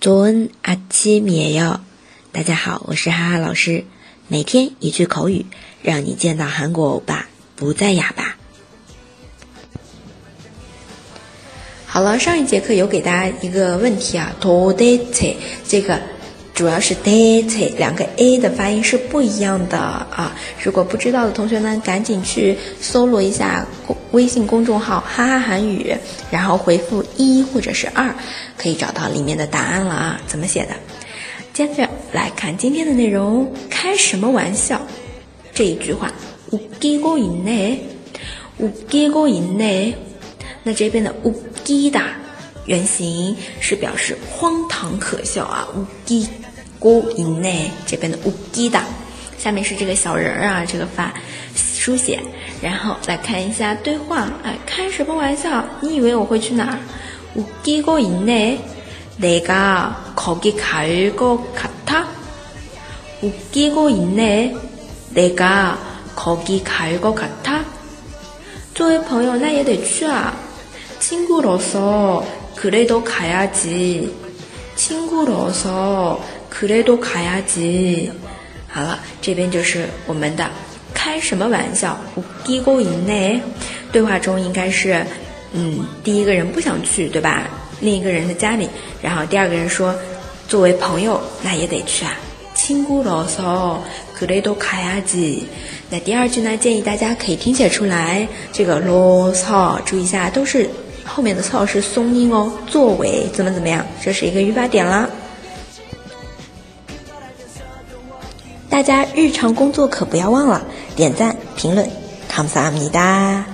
조은아침이에 요。 大家好，我是哈哈老师。每天一句口语，让你见到韩国欧巴不再哑巴。好了，上一节课有给大家一个问题啊，도대체这个 主要是대체两个 a 的发音是不一样的啊。如果不知道的同学呢，赶紧去搜罗一下微信公众号“哈哈韩语”，然后回复一或者是二，可以找到里面的答案了啊。怎么写的？接着来看今天的内容，开什么玩笑？这一句话，웃기고있 네， 웃기고있 네。 那这边的웃기다原型是表示荒唐可笑啊，웃기 고있 네。 这边的웃기다，下面是这个小人儿啊，这个发书写，然后来看一下对话，哎，开什么玩笑？你以为我会去哪儿？웃기고있 네。 내가거기갈것같아웃기고있네내가거기갈것같아作为朋友，那也得去啊。친구로서그래도가야지 친구로서그래도가야지好了，这边就是我们的开什么玩笑？웃기고있네对话中应该是，嗯，第一个人不想去，对吧？另一个人的家里，然后第二个人说：“作为朋友，那也得去啊。”亲姑啰嗦，그래도가야 지。 那第二句呢？建议大家可以听写出来。这个啰嗦，注意一下，都是 后面的操是松音哦。作为怎么怎么样，这是一个语法点啦。大家日常工作可不要忘了点赞、评论，감사합니 다。